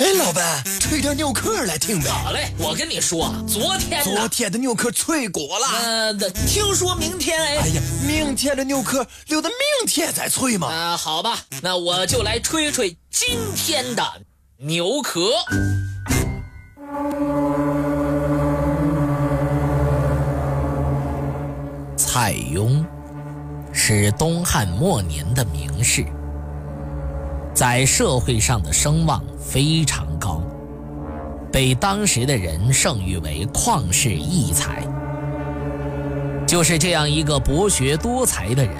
哎，老板，吹点牛壳来听呗。好嘞，我跟你说，昨天昨天的牛壳脆骨了。呃，听说明天哎。哎呀，明天的牛壳留到明天再吹嘛。啊，好吧，那我就来吹吹今天的牛壳。蔡邕是东汉末年的名士，在社会上的声望非常高，被当时的人盛誉为旷世异才。就是这样一个博学多才的人，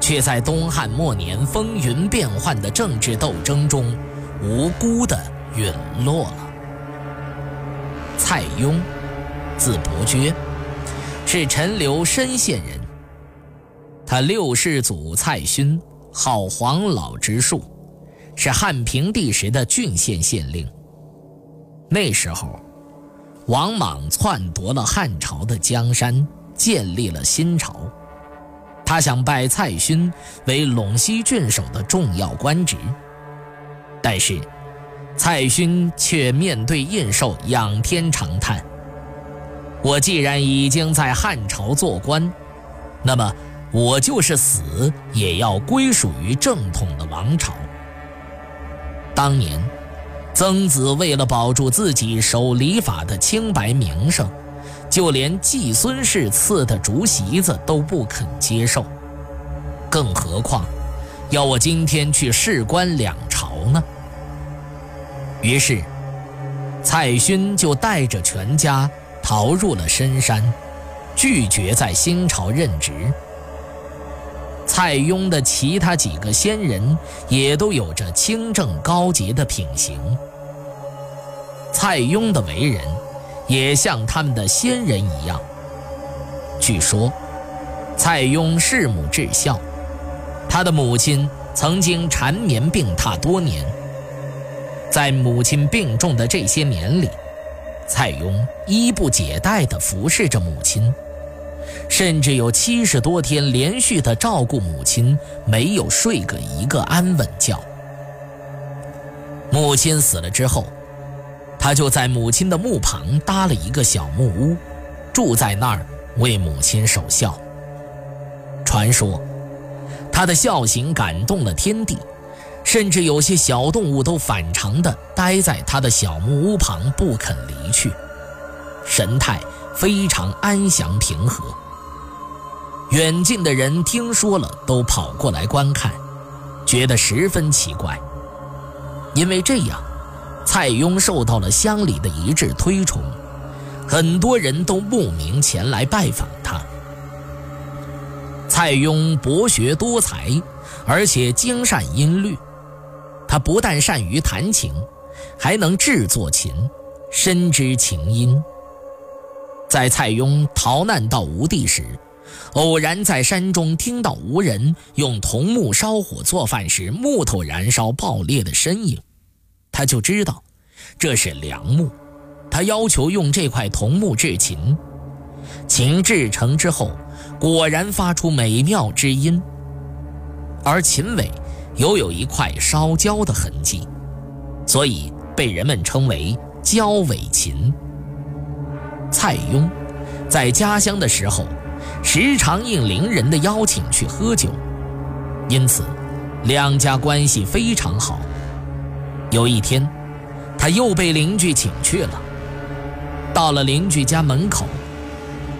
却在东汉末年风云变幻的政治斗争中，无辜的陨落了。蔡邕，字伯爵。是陈留莘县人。他六世祖蔡勋，号黄老之术，是汉平帝时的郡县县令。那时候，王莽篡夺了汉朝的江山，建立了新朝。他想拜蔡勋为陇西郡守的重要官职，但是蔡勋却面对印绶，仰天长叹。我既然已经在汉朝做官，那么我就是死也要归属于正统的王朝。当年，曾子为了保住自己守礼法的清白名声，就连季孙氏赐的竹席子都不肯接受，更何况要我今天去事关两朝呢？于是，蔡勋就带着全家。逃入了深山，拒绝在新朝任职。蔡邕的其他几个先人也都有着清正高洁的品行。蔡邕的为人也像他们的先人一样。据说，蔡邕弑母至孝，他的母亲曾经缠绵病榻多年，在母亲病重的这些年里。蔡邕衣不解带地服侍着母亲，甚至有七十多天连续的照顾母亲，没有睡个一个安稳觉。母亲死了之后，他就在母亲的墓旁搭了一个小木屋，住在那儿为母亲守孝。传说，他的孝行感动了天地。甚至有些小动物都反常地待在他的小木屋旁不肯离去，神态非常安详平和。远近的人听说了，都跑过来观看，觉得十分奇怪。因为这样，蔡邕受到了乡里的一致推崇，很多人都慕名前来拜访他。蔡邕博学多才，而且精善音律。他不但善于弹琴，还能制作琴，深知琴音。在蔡邕逃难到吴地时，偶然在山中听到无人用铜木烧火做饭时木头燃烧爆裂的声音，他就知道这是良木。他要求用这块铜木制琴，琴制成之后，果然发出美妙之音，而琴尾。又有一块烧焦的痕迹，所以被人们称为焦尾琴。蔡邕在家乡的时候，时常应邻人的邀请去喝酒，因此两家关系非常好。有一天，他又被邻居请去了，到了邻居家门口，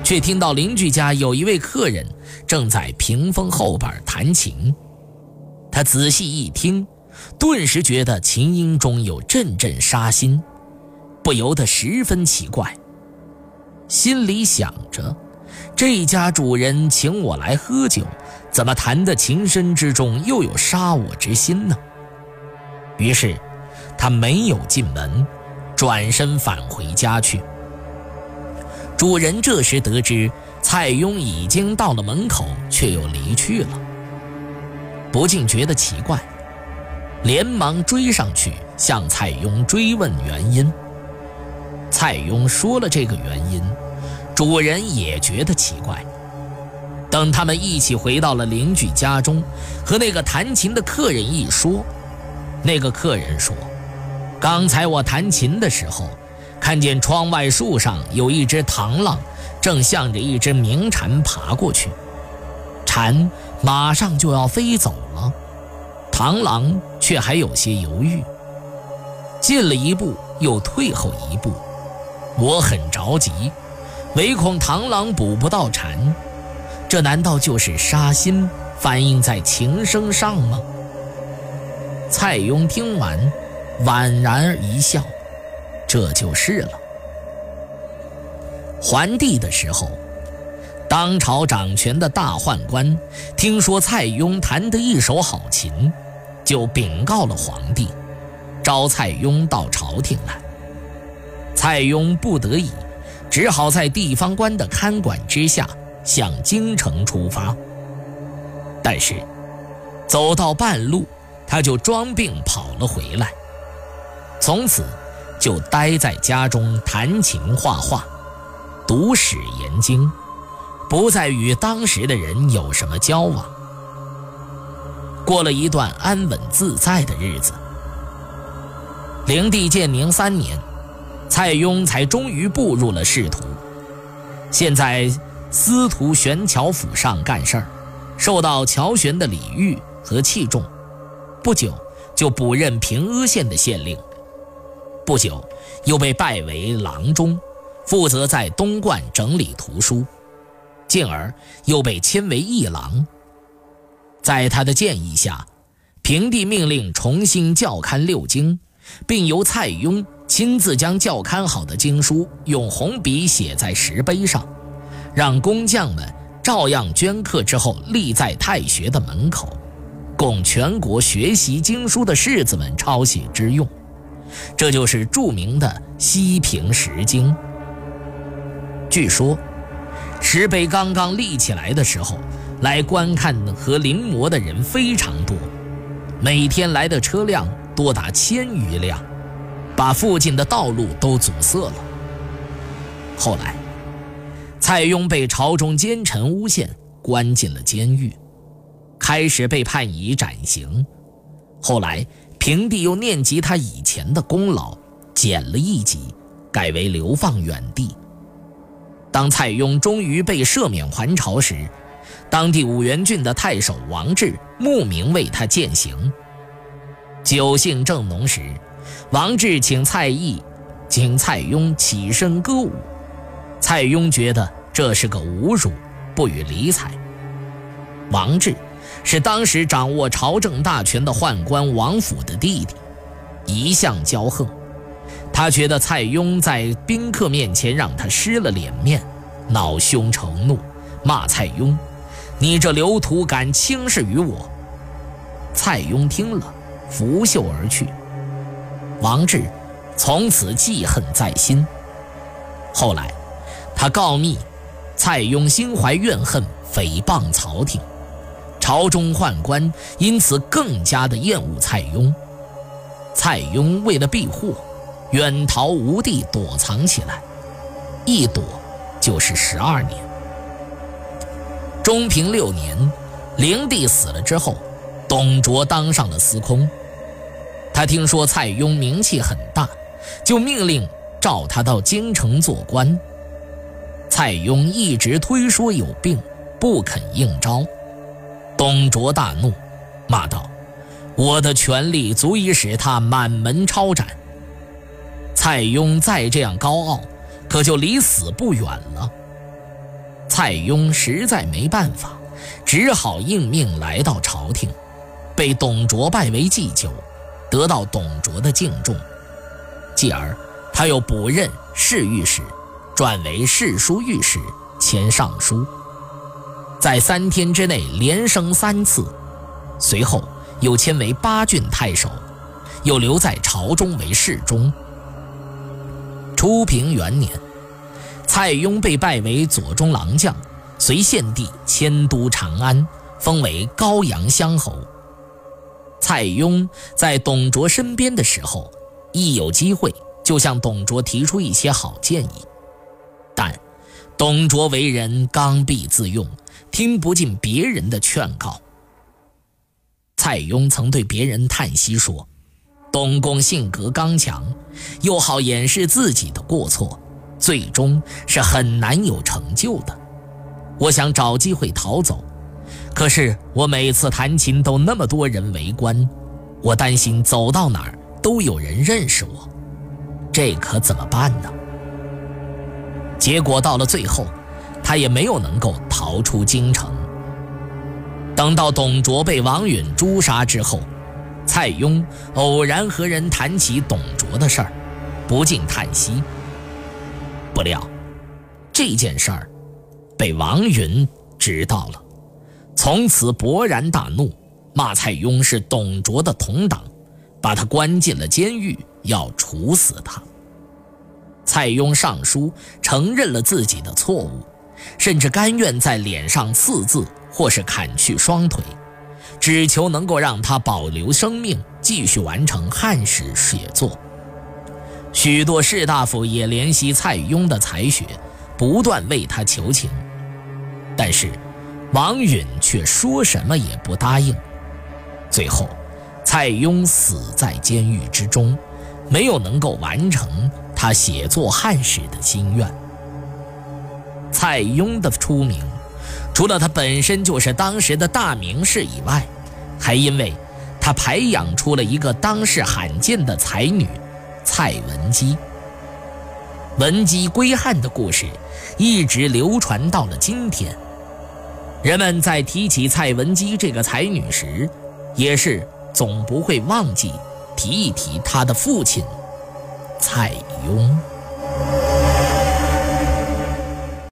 却听到邻居家有一位客人正在屏风后边弹琴。他仔细一听，顿时觉得琴音中有阵阵杀心，不由得十分奇怪，心里想着：这家主人请我来喝酒，怎么谈的琴声之中又有杀我之心呢？于是，他没有进门，转身返回家去。主人这时得知蔡邕已经到了门口，却又离去了。不禁觉得奇怪，连忙追上去向蔡邕追问原因。蔡邕说了这个原因，主人也觉得奇怪。等他们一起回到了邻居家中，和那个弹琴的客人一说，那个客人说：“刚才我弹琴的时候，看见窗外树上有一只螳螂，正向着一只鸣蝉爬过去。蝉马上就要飞走了，螳螂却还有些犹豫，进了一步又退后一步。我很着急，唯恐螳螂捕不到蝉。这难道就是杀心反映在情声上吗？蔡邕听完，莞然一笑：“这就是了。”桓帝的时候，当朝掌权的大宦官听说蔡邕弹得一手好琴，就禀告了皇帝，召蔡邕到朝廷来。蔡邕不得已，只好在地方官的看管之下。向京城出发，但是走到半路，他就装病跑了回来。从此就待在家中弹琴画画，读史研经，不再与当时的人有什么交往，过了一段安稳自在的日子。灵帝建宁三年，蔡邕才终于步入了仕途。现在。司徒玄桥府上干事儿，受到乔玄的礼遇和器重，不久就补任平阿县的县令，不久又被拜为郎中，负责在东莞整理图书，进而又被迁为议郎。在他的建议下，平帝命令重新校勘六经，并由蔡邕亲自将校勘好的经书用红笔写在石碑上。让工匠们照样镌刻之后立在太学的门口，供全国学习经书的士子们抄写之用。这就是著名的西平石经。据说，石碑刚刚立起来的时候，来观看和临摹的人非常多，每天来的车辆多达千余辆，把附近的道路都阻塞了。后来。蔡邕被朝中奸臣诬陷，关进了监狱，开始被判以斩刑。后来平帝又念及他以前的功劳，减了一级，改为流放远地。当蔡邕终于被赦免还朝时，当地五原郡的太守王志慕名为他饯行。酒兴正浓时，王志请蔡毅，请蔡邕起身歌舞。蔡邕觉得这是个侮辱，不予理睬。王志是当时掌握朝政大权的宦官王府的弟弟，一向骄横。他觉得蔡邕在宾客面前让他失了脸面，恼羞成怒，骂蔡邕：“你这流徒敢轻视于我！”蔡邕听了，拂袖而去。王志从此记恨在心。后来。他告密，蔡邕心怀怨恨，诽谤朝廷，朝中宦官因此更加的厌恶蔡邕。蔡邕为了避祸，远逃吴地躲藏起来，一躲就是十二年。中平六年，灵帝死了之后，董卓当上了司空。他听说蔡邕名气很大，就命令召他到京城做官。蔡邕一直推说有病，不肯应招。董卓大怒，骂道：“我的权力足以使他满门抄斩。蔡邕再这样高傲，可就离死不远了。”蔡邕实在没办法，只好应命来到朝廷，被董卓拜为祭酒，得到董卓的敬重。继而，他又补任侍御史。转为侍书御史，迁尚书，在三天之内连升三次，随后又迁为八郡太守，又留在朝中为侍中。初平元年，蔡邕被拜为左中郎将，随献帝迁都长安，封为高阳乡侯。蔡邕在董卓身边的时候，一有机会就向董卓提出一些好建议。但董卓为人刚愎自用，听不进别人的劝告。蔡邕曾对别人叹息说：“董公性格刚强，又好掩饰自己的过错，最终是很难有成就的。我想找机会逃走，可是我每次弹琴都那么多人围观，我担心走到哪儿都有人认识我，这可怎么办呢？结果到了最后，他也没有能够逃出京城。等到董卓被王允诛杀之后，蔡邕偶然和人谈起董卓的事儿，不禁叹息。不料，这件事儿被王允知道了，从此勃然大怒，骂蔡邕是董卓的同党，把他关进了监狱，要处死他。蔡邕上书承认了自己的错误，甚至甘愿在脸上刺字。或是砍去双腿，只求能够让他保留生命，继续完成汉史写作。许多士大夫也怜惜蔡邕的才学，不断为他求情，但是王允却说什么也不答应。最后，蔡邕死在监狱之中，没有能够完成他写作汉史的心愿。蔡邕的出名。除了他本身就是当时的大名士以外，还因为他培养出了一个当世罕见的才女蔡文姬。文姬归汉的故事一直流传到了今天。人们在提起蔡文姬这个才女时，也是总不会忘记提一提她的父亲蔡邕。